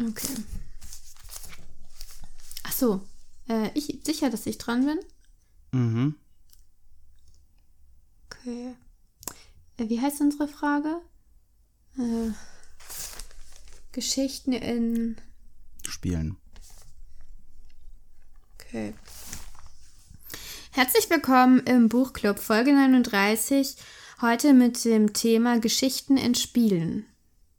Okay. Ach so. Äh, ich sicher, dass ich dran bin? Mhm. Okay. Äh, wie heißt unsere Frage? Äh, Geschichten in. Spielen. Okay. Herzlich willkommen im Buchclub Folge 39. Heute mit dem Thema Geschichten in Spielen.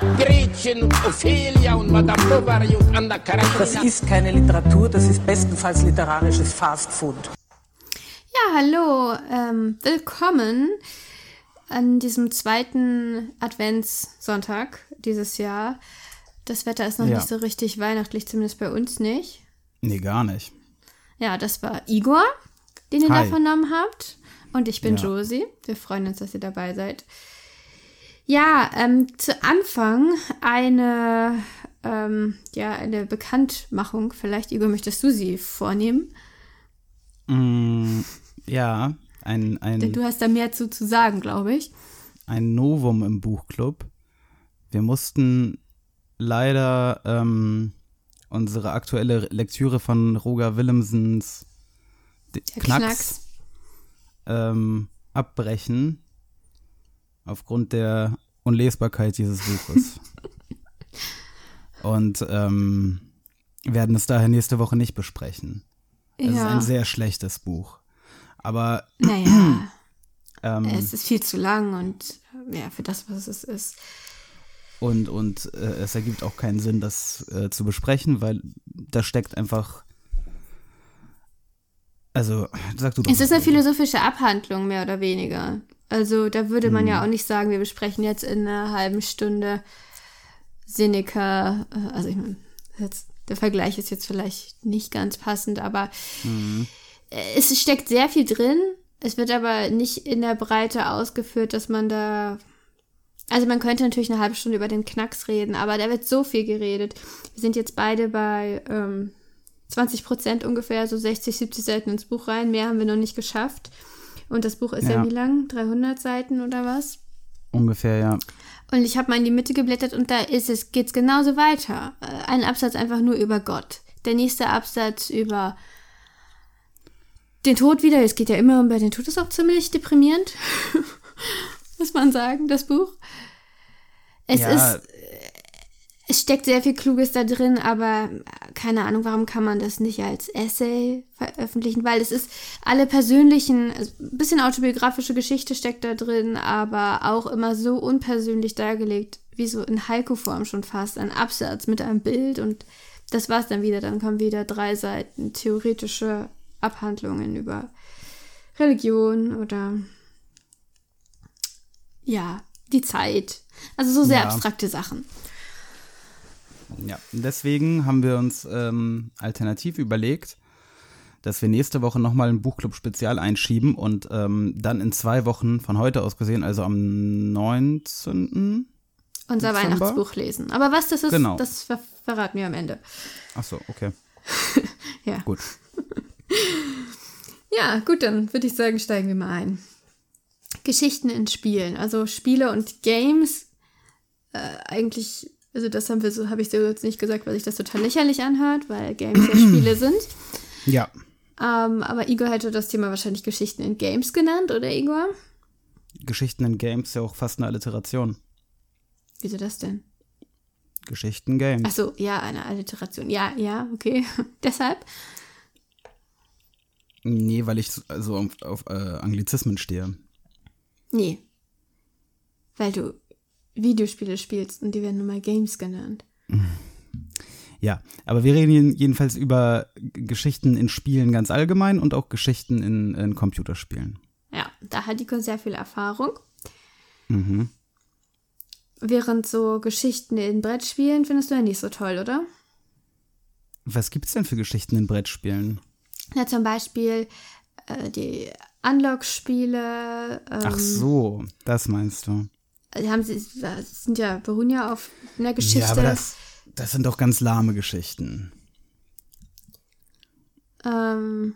Gretchen und Ophelia und Madame Bovary und Anna Karenina. Das ist keine Literatur, das ist bestenfalls literarisches Fastfood. Ja, hallo. Ähm, willkommen an diesem zweiten Adventssonntag dieses Jahr. Das Wetter ist noch Ja. nicht so richtig weihnachtlich, zumindest bei uns nicht. Nee, gar nicht. Ja, das war Igor, den ihr da Hi. vernommen habt. Und ich bin Ja. Josie. Wir freuen uns, dass ihr dabei seid. Ja, ähm, zu Anfang eine, ähm, ja, eine Bekanntmachung. Vielleicht, Igor, möchtest du sie vornehmen? Mm, ja, ein, Denn ein, du hast da mehr zu, zu sagen, glaube ich. ein Novum im Buchclub. Wir mussten leider ähm, unsere aktuelle Lektüre von Roger Willemsens Knacks, Knacks. Ähm, abbrechen aufgrund der Unlesbarkeit dieses Buches. Und ähm, werden es daher nächste Woche nicht besprechen. Es ist ja. ein sehr schlechtes Buch. Aber naja, ähm, es ist viel zu lang und ja, für das, was es ist. und, und äh, es ergibt auch keinen Sinn, das äh, zu besprechen, weil da steckt einfach. Also, sag du doch. Es ist eine philosophische Abhandlung, mehr oder weniger. Also da würde man Mhm. ja auch nicht sagen, wir besprechen jetzt in einer halben Stunde Seneca. äh, Also ich meine, jetzt- der Vergleich ist jetzt vielleicht nicht ganz passend, aber äh, es steckt sehr viel drin. Es wird aber nicht in der Breite ausgeführt, dass man da. Also man könnte natürlich eine halbe Stunde über den Knacks reden, aber da wird so viel geredet. Wir sind jetzt beide bei ähm, 20 Prozent ungefähr, so 60, 70 Seiten ins Buch rein. Mehr haben wir noch nicht geschafft. Und das Buch ist ja, Ja. wie lang? 300 Seiten oder was? Ungefähr, ja. Und ich habe mal in die Mitte geblättert und da ist es, geht's genauso weiter. Äh, Ein Absatz einfach nur über Gott. Der nächste Absatz über den Tod wieder. Es geht ja immer um bei den Tod. Ist auch ziemlich deprimierend. Muss man sagen, das Buch. Es ja, ist, es steckt sehr viel Kluges da drin, aber keine Ahnung, warum kann man das nicht als Essay veröffentlichen? Weil es ist alle persönlichen, also ein bisschen autobiografische Geschichte steckt da drin, aber auch immer so unpersönlich dargelegt, wie so in Haiku-Form schon fast, ein Absatz mit einem Bild und das war's dann wieder. Dann kommen wieder drei Seiten theoretische Abhandlungen über Religion oder ja, die Zeit. Also so sehr Ja. abstrakte Sachen. Ja, deswegen haben wir uns ähm, alternativ überlegt, dass wir nächste Woche nochmal ein Buchclub-Spezial einschieben und ähm, dann in zwei Wochen von heute aus gesehen, also am 19. unser Dezember? Weihnachtsbuch lesen. Aber was das ist, Genau. das ver verraten wir am Ende. Achso, okay, Ja. gut. Ja, gut, dann würde ich sagen, steigen wir mal ein. Geschichten in Spielen, also Spiele und Games. Äh, eigentlich, also das haben wir so, habe ich so jetzt nicht gesagt, weil sich das total lächerlich anhört, weil Games ja Spiele sind. Ja, Ähm, aber Igor hätte das Thema wahrscheinlich Geschichten in Games genannt, oder Igor? Geschichten in Games ist ja auch fast eine Alliteration. Wieso das denn? Geschichten Games. Ach so, ja, eine Alliteration. Ja, ja, okay. Deshalb. Nee, weil ich so- also auf, auf äh, Anglizismen stehe. Nee. Weil du Videospiele spielst und die werden nun mal Games genannt. Ja, aber wir reden jeden- jedenfalls über Geschichten in Spielen ganz allgemein und auch Geschichten in, in Computerspielen. Ja, da hat Nico sehr viel Erfahrung. Mhm. Während so Geschichten in Brettspielen findest du ja nicht so toll, oder? Was gibt's denn für Geschichten in Brettspielen? Ja, zum Beispiel äh, die Unlock-Spiele. Ähm, Ach so, das meinst du. Die haben sie, das sind ja, beruhen ja auf einer Geschichte. Ja, aber das, das sind doch ganz lahme Geschichten. Ähm,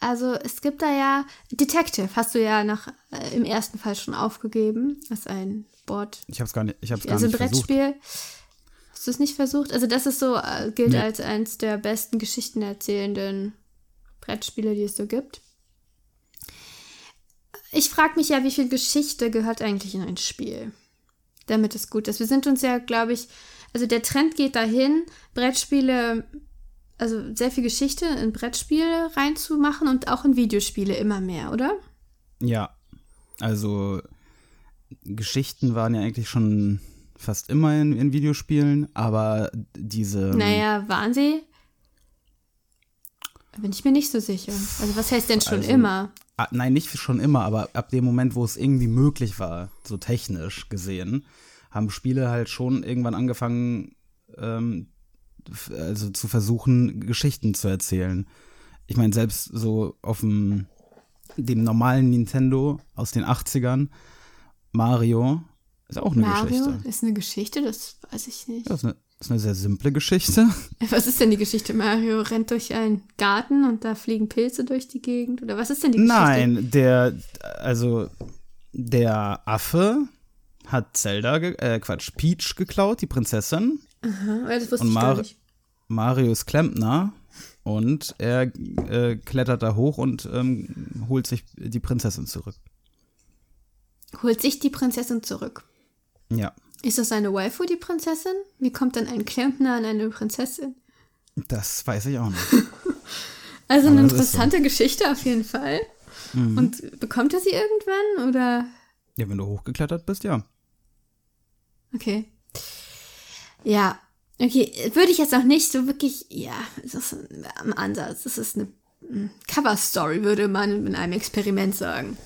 also es gibt da ja Detective, hast du ja nach äh, im ersten Fall schon aufgegeben, als ein Board, Ich hab's gar nicht, ich hab's gar also ein nicht versucht. Brettspiel. Hast du es nicht versucht? Also das ist so äh, gilt Nee. als eins der besten Geschichten erzählenden Brettspiele, die es so gibt. Ich frage mich ja, wie viel Geschichte gehört eigentlich in ein Spiel, damit es gut ist. Wir sind uns ja, glaube ich, also der Trend geht dahin, Brettspiele, also sehr viel Geschichte in Brettspiele reinzumachen und auch in Videospiele immer mehr, oder? Ja, also Geschichten waren ja eigentlich schon fast immer in, in Videospielen, aber diese. Naja, waren sie? Da bin ich mir nicht so sicher. Also was heißt denn schon Also- immer? Ah, nein, nicht schon immer, aber ab dem Moment, wo es irgendwie möglich war, so technisch gesehen, haben Spiele halt schon irgendwann angefangen, ähm, also zu versuchen, Geschichten zu erzählen. Ich meine, selbst so auf dem, dem normalen Nintendo aus den 80ern, Mario, ist auch eine Mario Geschichte. ist eine Geschichte, das weiß ich nicht. Ja, ist eine, ist eine sehr simple Geschichte. Was ist denn die Geschichte? Mario rennt durch einen Garten und da fliegen Pilze durch die Gegend? Oder was ist denn die Geschichte? Nein, der, also der Affe hat Zelda, äh, Quatsch, Peach geklaut, die Prinzessin. Aha, das wusste Und ich gar Mar nicht. Mario ist Klempner und er äh, klettert da hoch und ähm, holt sich die Prinzessin zurück. Holt sich die Prinzessin zurück. Ja, Ist das eine Waifu, die Prinzessin? Wie kommt dann ein Klempner an eine Prinzessin? das weiß ich auch nicht. Also eine Aber das ist so. Mhm. interessante Geschichte auf jeden Fall. Und bekommt er sie irgendwann? Oder Ja, wenn du hochgeklettert bist, ja. Okay. Ja, okay. Würde ich jetzt noch nicht so wirklich, ja, es ist am Ansatz. Es ist eine mm, Cover-Story, würde man in einem Experiment sagen.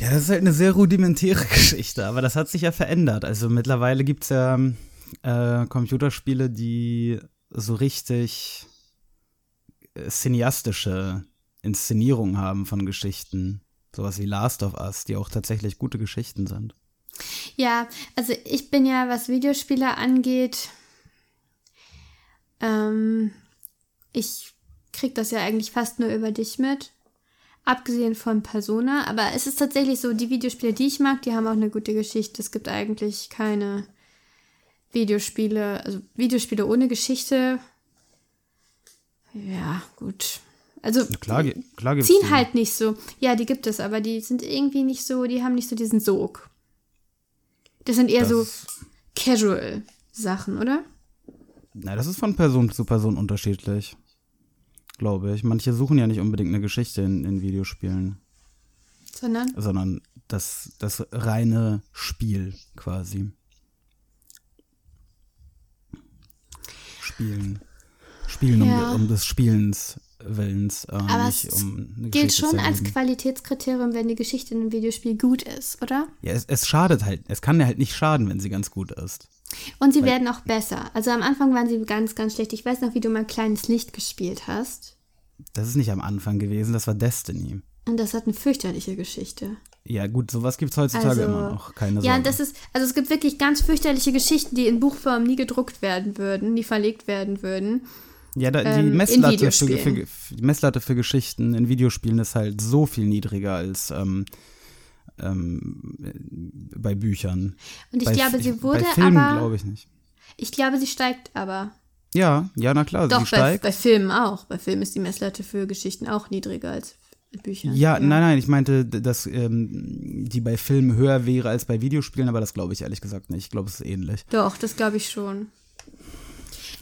Ja, das ist halt eine sehr rudimentäre Geschichte, aber das hat sich ja verändert. Also mittlerweile gibt es ja äh, Computerspiele, die so richtig äh, cineastische Inszenierungen haben von Geschichten. Sowas wie Last of Us, die auch tatsächlich gute Geschichten sind. Ja, also ich bin ja, was Videospiele angeht, ähm, ich krieg das ja eigentlich fast nur über dich mit. Abgesehen von Persona, aber es ist tatsächlich so, die Videospiele, die ich mag, die haben auch eine gute Geschichte. Es gibt eigentlich keine Videospiele, also Videospiele ohne Geschichte. Ja, gut. Also Na klar, klar gibt's ziehen die. halt nicht so. Ja, die gibt es, aber die sind irgendwie nicht so, die haben nicht so diesen Sog. Das sind eher so Das- Casual-Sachen, oder? Na, das ist von Person zu Person unterschiedlich. Glaube ich. Manche suchen ja nicht unbedingt eine Geschichte in, in Videospielen, Sondern. sondern das, das reine Spiel quasi. Spielen. Spielen Ja. um, um des Spielens Willens, äh, Aber nicht es um eine gilt schon als. Qualitätskriterium, wenn die Geschichte in einem Videospiel gut ist, oder? Ja, es, es schadet halt. Es kann ja halt nicht schaden, wenn sie ganz gut ist. Und sie werden auch besser. Also am Anfang waren sie ganz, ganz schlecht. Ich weiß noch, wie du mal kleines Licht gespielt hast. Das ist nicht am Anfang gewesen, das war Destiny. Und das hat eine fürchterliche Geschichte. Ja, gut, sowas gibt's heutzutage Also, immer noch. Keine Sorge. Ja, und das ist, also es gibt wirklich ganz fürchterliche Geschichten, die in Buchform nie gedruckt werden würden, nie verlegt werden würden. Ja, da, ähm, die, in Messlatte für, für, die Messlatte für Geschichten in Videospielen ist halt so viel niedriger als ähm, ähm, bei Büchern. Und ich bei, glaube, sie wurde Bei Filmen aber. glaube ich nicht. Ich glaube, sie steigt aber. Ja, ja, na klar, Doch, sie bei, steigt. bei Filmen auch. Bei Filmen ist die Messlatte für Geschichten auch niedriger als bei Büchern. ja, nein, nein, ich meinte, dass ähm, die bei Filmen höher wäre als bei Videospielen, aber das glaube ich ehrlich gesagt nicht. Ich glaube, es ist ähnlich. Doch, das glaube ich schon.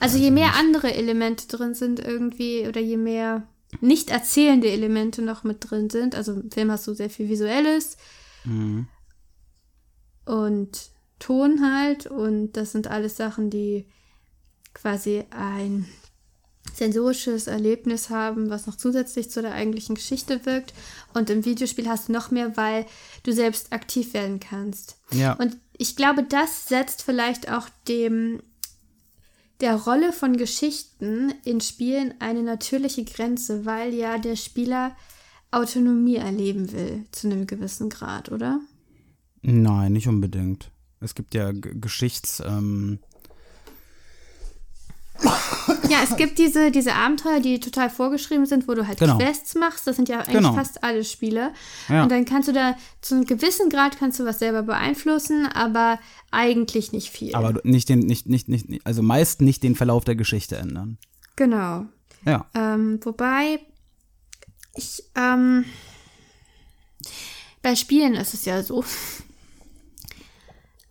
Also je mehr andere Elemente drin sind irgendwie oder je mehr nicht erzählende Elemente noch mit drin sind, also im Film hast du sehr viel Visuelles und Ton halt und das sind alles Sachen, die quasi ein sensorisches Erlebnis haben, was noch zusätzlich zu der eigentlichen Geschichte wirkt. Und im Videospiel hast du noch mehr, weil du selbst aktiv werden kannst. Ja. Und ich glaube, das setzt vielleicht auch dem der Rolle von Geschichten in Spielen eine natürliche Grenze, weil ja der Spieler Autonomie erleben will, zu einem gewissen Grad, oder? Nein, nicht unbedingt. Es gibt ja G Geschichts. Ähm, Ja, es gibt diese, diese Abenteuer, die total vorgeschrieben sind, wo du halt Genau. Quests machst. Das sind ja eigentlich Genau. fast alle Spiele. Ja. Und dann kannst du da zu einem gewissen Grad kannst du was selber beeinflussen, aber eigentlich nicht viel. aber nicht den, nicht, nicht, nicht, also meist nicht den Verlauf der Geschichte ändern. genau. Ja. Ähm, wobei ich ähm, bei Spielen ist es ja so.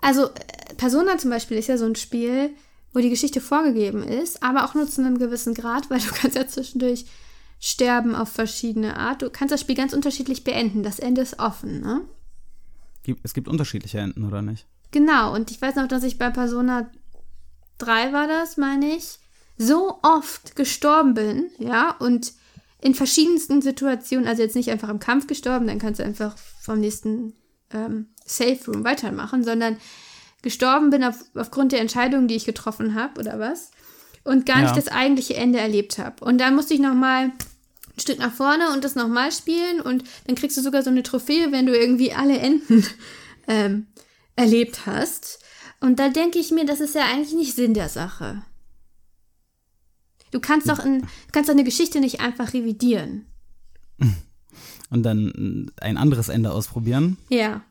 Also äh, Persona zum Beispiel ist ja so ein Spiel, wo die Geschichte vorgegeben ist, aber auch nur zu einem gewissen Grad, weil du kannst ja zwischendurch sterben auf verschiedene Art. Du kannst das Spiel ganz unterschiedlich beenden. Das Ende ist offen, ne? Es gibt unterschiedliche Enden, oder nicht? Genau, und ich weiß noch, dass ich bei Persona 3 war das, meine ich, so oft gestorben bin, ja, und in verschiedensten Situationen, also jetzt nicht einfach im Kampf gestorben, dann kannst du einfach vom nächsten ähm, Safe Room weitermachen, sondern gestorben bin auf, aufgrund der Entscheidungen, die ich getroffen habe oder was, und gar nicht Ja. das eigentliche Ende erlebt habe. Und dann musste ich nochmal ein Stück nach vorne und das nochmal spielen und dann kriegst du sogar so eine Trophäe, wenn du irgendwie alle Enden ähm, erlebt hast. Und da denke ich mir, das ist ja eigentlich nicht Sinn der Sache. Du kannst doch, in, kannst doch eine Geschichte nicht einfach revidieren. Und dann ein anderes Ende ausprobieren. Ja.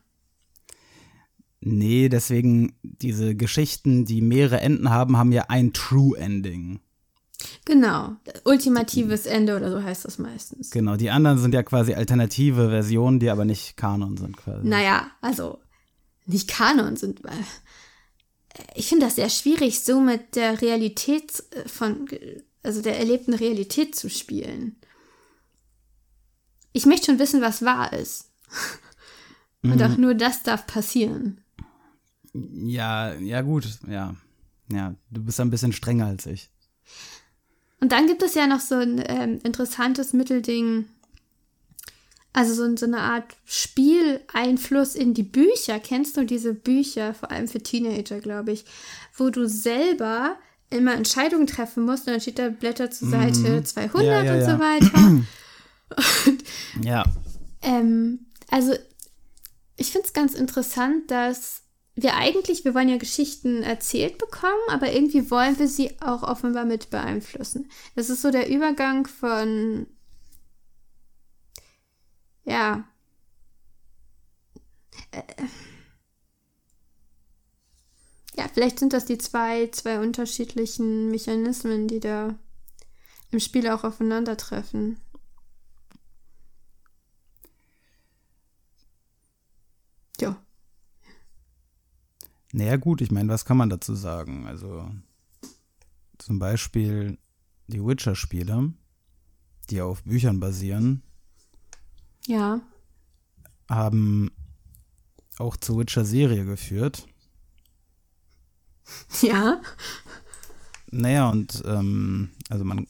Nee, deswegen, diese Geschichten, die mehrere Enden haben, haben ja ein True Ending. Genau. Ultimatives Ende oder so heißt das meistens. Genau, die anderen sind ja quasi alternative Versionen, die aber nicht Kanon sind quasi. Naja, also nicht Kanon sind. äh, Ich finde das sehr schwierig, so mit der Realität äh, von, also der erlebten Realität zu spielen. Ich möchte schon wissen, was wahr ist. Und auch nur das darf passieren. Ja, ja gut, ja. Ja, du bist ein bisschen strenger als ich. Und dann gibt es ja noch so ein ähm, interessantes Mittelding, also so, so eine Art Spieleinfluss in die Bücher. Kennst du diese Bücher, vor allem für Teenager, glaube ich, wo du selber immer Entscheidungen treffen musst und dann steht da Blätter zur Seite 200 Mhm. Ja, ja, und so weiter. Ja, Ähm, also ich finde es ganz interessant, dass wir eigentlich, wir wollen ja Geschichten erzählt bekommen, aber irgendwie wollen wir sie auch offenbar mit beeinflussen. Das ist so der Übergang von, ja, äh, ja, vielleicht sind das die zwei, zwei unterschiedlichen Mechanismen, die da im Spiel auch aufeinandertreffen. Ja. naja gut, ich meine, was kann man dazu sagen? Also zum Beispiel die Witcher-Spiele, die auf Büchern basieren, Ja. haben auch zur Witcher-Serie geführt. Ja. Naja, und ähm, also man,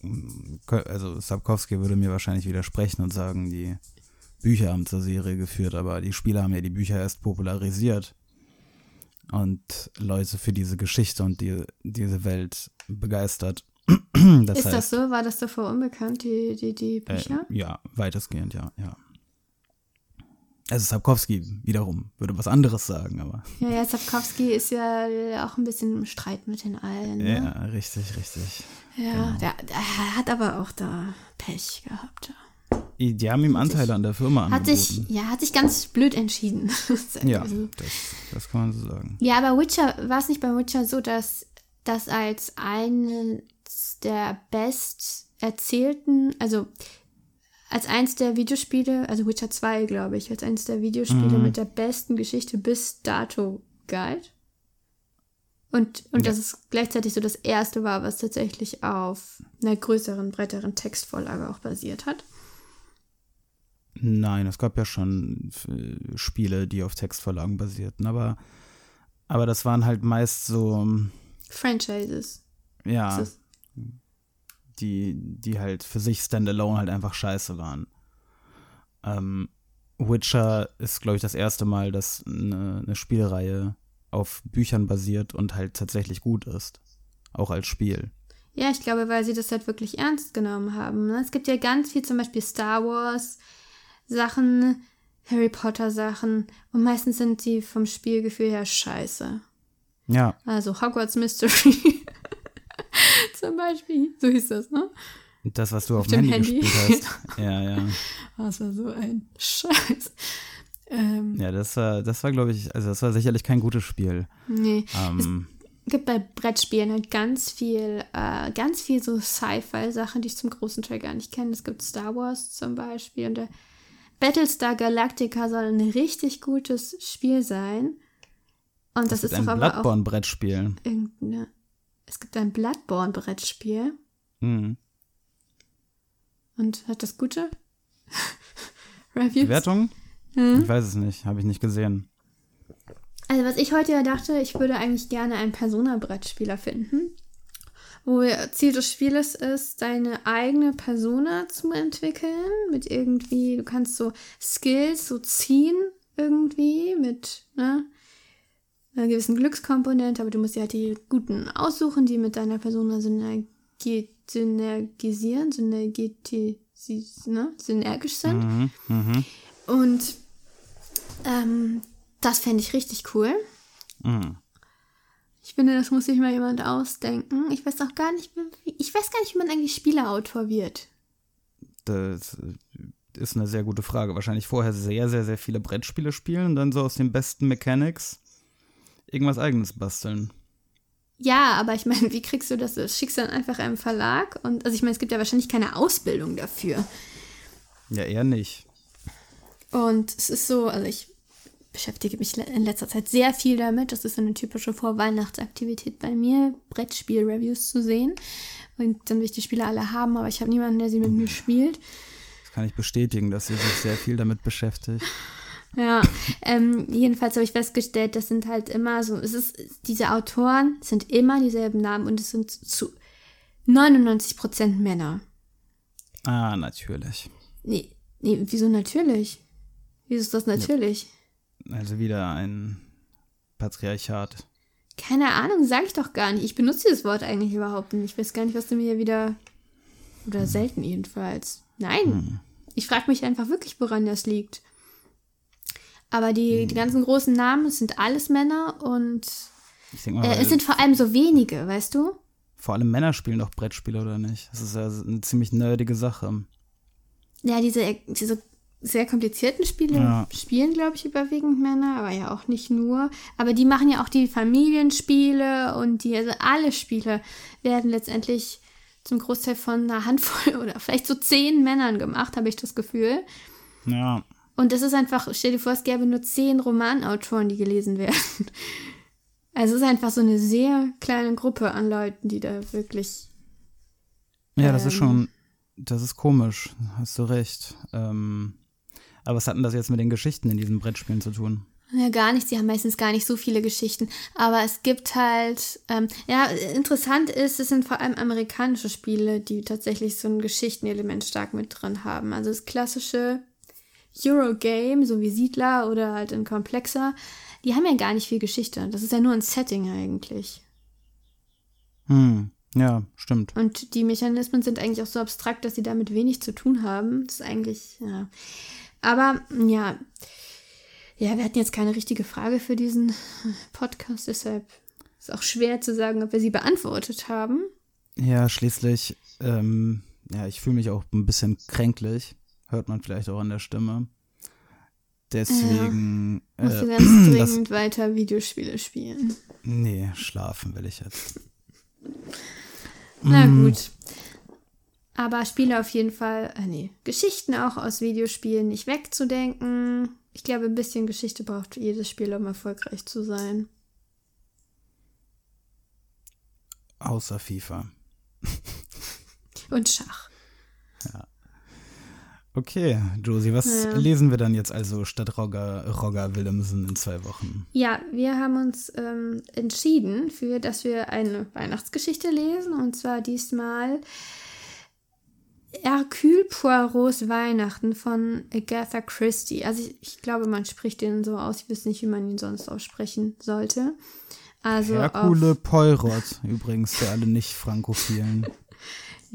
also Sapkowski würde mir wahrscheinlich widersprechen und sagen, die Bücher haben zur Serie geführt, aber die Spieler haben ja die Bücher erst popularisiert und Leute für diese Geschichte und die, diese Welt begeistert. Das ist das heißt, so? War das davor unbekannt, die, die, die äh, Bücher? ja, weitestgehend, ja, ja. Also Sapkowski wiederum würde was anderes sagen, aber Ja, ja, Sapkowski ist ja auch ein bisschen im Streit mit den allen. Ne? ja, richtig, richtig. Ja, der, der hat aber auch da Pech gehabt. Die haben ihm Anteile an der Firma Hat angeboten. sich, ja, hat sich ganz blöd entschieden. Ja, Also- das, das kann man so sagen. Ja, aber Witcher, war es nicht bei Witcher so, dass das als eines der best erzählten, also als eins der Videospiele, also Witcher 2, glaube ich, als eins der Videospiele mit der besten Geschichte bis dato galt? Und, und Ja. dass es gleichzeitig so das erste war, was tatsächlich auf einer größeren, breiteren Textvorlage auch basiert hat. Nein, es gab ja schon äh, Spiele, die auf Textvorlagen basierten, aber, aber das waren halt meist so, Franchises. ja, die, die halt für sich standalone halt einfach scheiße waren. Ähm, Witcher ist, glaube ich, das erste Mal, dass eine, eine Spielreihe auf Büchern basiert und halt tatsächlich gut ist. auch als Spiel. Ja, ich glaube, weil sie das halt wirklich ernst genommen haben. Ne? Es gibt ja ganz viel, zum Beispiel Star Wars Sachen, Harry Potter Sachen und meistens sind die vom Spielgefühl her scheiße. Ja, Also Hogwarts Mystery zum Beispiel, so hieß das, ne? das, was du auf, dem dem Handy, Handy. gespielt hast. ja, ja. Das war so ein Scheiß. Ähm, Ja, das war, das war, glaube ich, also das war sicherlich kein gutes Spiel. nee. Ähm, gibt bei Brettspielen halt ganz viel, äh, ganz viel so Sci-Fi-Sachen, die ich zum großen Teil gar nicht kenne. Es gibt Star Wars zum Beispiel und der Battlestar Galactica soll ein richtig gutes Spiel sein. Und das, es ist doch ein Bloodborne-Brettspiel. irgendeine. Es gibt ein Bloodborne-Brettspiel. Mhm. Und hat das gute Reviews? Bewertung? Hm? Ich weiß es nicht, habe ich nicht gesehen. Also was ich heute ja dachte, ich würde eigentlich gerne einen Persona-Brettspiel erfinden, wo Ziel des Spieles ist, deine eigene Persona zu entwickeln, mit irgendwie, du kannst so Skills so ziehen irgendwie mit ne, einer gewissen Glückskomponente, aber du musst dir halt die guten aussuchen, die mit deiner Persona synergi synergisieren, synergetisch, ne, synergisch sind. Mhm. Mhm. Und ähm, das fände ich richtig cool. Mhm. Ich finde, das muss sich mal jemand ausdenken. Ich weiß auch gar nicht, wie, ich weiß gar nicht, wie man eigentlich Spieleautor wird. Das ist eine sehr gute Frage. Wahrscheinlich vorher sehr, sehr, sehr viele Brettspiele spielen und dann so aus den besten Mechanics irgendwas eigenes basteln. Ja, aber ich meine, wie kriegst du das? Das schickst du dann einfach einem Verlag und also ich meine, es gibt ja wahrscheinlich keine Ausbildung dafür. Ja, eher nicht. Und es ist so, also ich beschäftige mich in letzter Zeit sehr viel damit. Das ist so eine typische Vorweihnachtsaktivität bei mir, Brettspiel-Reviews zu sehen. Und dann will ich die Spiele alle haben, aber ich habe niemanden, der sie mit mir spielt. Das kann ich bestätigen, dass sie sich sehr viel damit beschäftigt. Ja, ähm, jedenfalls habe ich festgestellt, das sind halt immer so, es ist, diese Autoren sind immer dieselben Namen und es sind zu 99% Männer. Ah, natürlich. Nee, nee, wieso natürlich? Wieso ist das natürlich? Also wieder ein Patriarchat. Keine Ahnung, sage ich doch gar nicht. Ich benutze dieses Wort eigentlich überhaupt nicht. Ich weiß gar nicht, was du mir hier wieder. Oder selten jedenfalls. Nein. Ich frage mich einfach wirklich, woran das liegt. Aber die, die ganzen großen Namen, sind alles Männer und mal, äh, es sind vor allem so wenige, weißt du? vor allem Männer spielen doch Brettspiele, oder nicht? Das ist ja eine ziemlich nerdige Sache. Ja, diese, diese sehr komplizierten Spiele Ja. spielen, glaube ich, überwiegend Männer, aber ja auch nicht nur. Aber die machen ja auch die Familienspiele und die, also alle Spiele werden letztendlich zum Großteil von einer Handvoll oder vielleicht so zehn Männern gemacht, habe ich das Gefühl. Ja. Und das ist einfach, stell dir vor, es gäbe nur zehn Romanautoren, die gelesen werden. Also es ist einfach so eine sehr kleine Gruppe an Leuten, die da wirklich. Ja, das ist Ähm. schon, das ist komisch, hast du recht. Ähm, aber was hat denn das jetzt mit den Geschichten in diesen Brettspielen zu tun? Ja, gar nicht. Sie haben meistens gar nicht so viele Geschichten. Aber es gibt halt, ähm, ja, interessant ist, es sind vor allem amerikanische Spiele, die tatsächlich so ein Geschichtenelement stark mit drin haben. Also das klassische Eurogame, so wie Siedler oder halt ein Komplexer, die haben ja gar nicht viel Geschichte. Das ist ja nur ein Setting eigentlich. Hm, ja, stimmt. Und die Mechanismen sind eigentlich auch so abstrakt, dass sie damit wenig zu tun haben. Das ist eigentlich, ja. Aber, ja. Ja, wir hatten jetzt keine richtige Frage für diesen Podcast, deshalb ist auch schwer zu sagen, ob wir sie beantwortet haben. Ja, schließlich, ähm, ja, ich fühle mich auch ein bisschen kränklich. Hört man vielleicht auch an der Stimme. Deswegen, Musst du äh, ganz das, dringend weiter Videospiele spielen. nee, schlafen will ich jetzt. Na Mm. gut. Aber Spiele auf jeden Fall, äh, nee, Geschichten auch aus Videospielen nicht wegzudenken. Ich glaube, ein bisschen Geschichte braucht jedes Spiel, um erfolgreich zu sein. Außer FIFA. Und Schach. Okay, Josie, was Ja. lesen wir dann jetzt also statt Roger, Roger Willemsen in zwei Wochen? Ja, wir haben uns ähm, entschieden für, dass wir eine Weihnachtsgeschichte lesen und zwar diesmal Hercule Poirots Weihnachten von Agatha Christie. Also ich, ich glaube, man spricht den so aus. Ich weiß nicht, wie man ihn sonst aussprechen sollte. Also Hercule Poirot, übrigens, für alle Nicht-Frankophilen.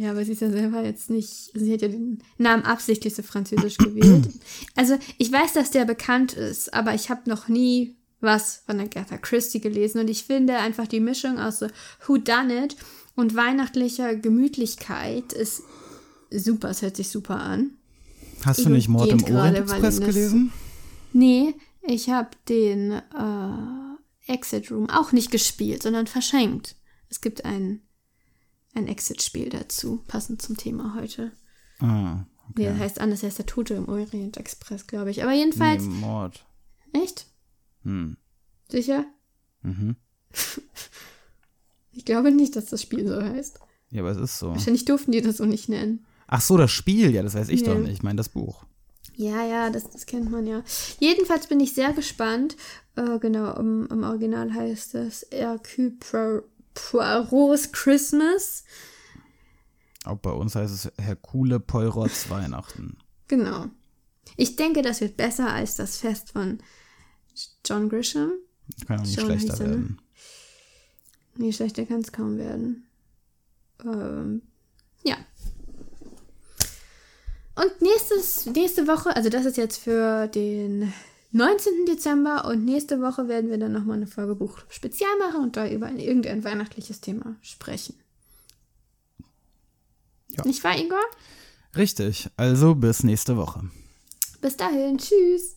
Ja, aber sie ist ja selber jetzt nicht, sie hat ja den Namen absichtlich so französisch gewählt. Also ich weiß, dass der bekannt ist, aber ich habe noch nie was von Agatha Christie gelesen und ich finde einfach die Mischung aus so Who Done It und weihnachtlicher Gemütlichkeit ist super, es hört sich super an. Hast du nicht Mord im Orient Express gelesen? Nee, ich habe den äh, Exit Room auch nicht gespielt, sondern verschenkt. Es gibt ein, ein Exit-Spiel dazu, passend zum Thema heute. Ah, Nee, das heißt anders, heißt der Tote im Orient Express, glaube ich. Aber jedenfalls, nee, Mord. echt? Hm. Sicher? Mhm. Ich glaube nicht, dass das Spiel so heißt. Ja, aber es ist so. Wahrscheinlich durften die das so nicht nennen. Ach so, das Spiel, ja, das weiß ich Nee. doch nicht. Ich meine das Buch. Ja, ja, das, das kennt man ja. Jedenfalls bin ich sehr gespannt. Äh, genau, im, im Original heißt es Hercule Poirot's Christmas. Auch bei uns heißt es Hercule Poirots Weihnachten. Genau. Ich denke, das wird besser als das Fest von John Grisham. Kann auch nicht Schon schlechter hieß er, ne? werden. Nee, schlechter kann es kaum werden. Ähm, ja. Und nächstes, nächste Woche, also das ist jetzt für den 19. Dezember und nächste Woche werden wir dann nochmal eine Folge Buch Spezial machen und da über ein, irgendein weihnachtliches Thema sprechen. Ja. Nicht wahr, Igor? Richtig, also bis nächste Woche. Bis dahin, tschüss.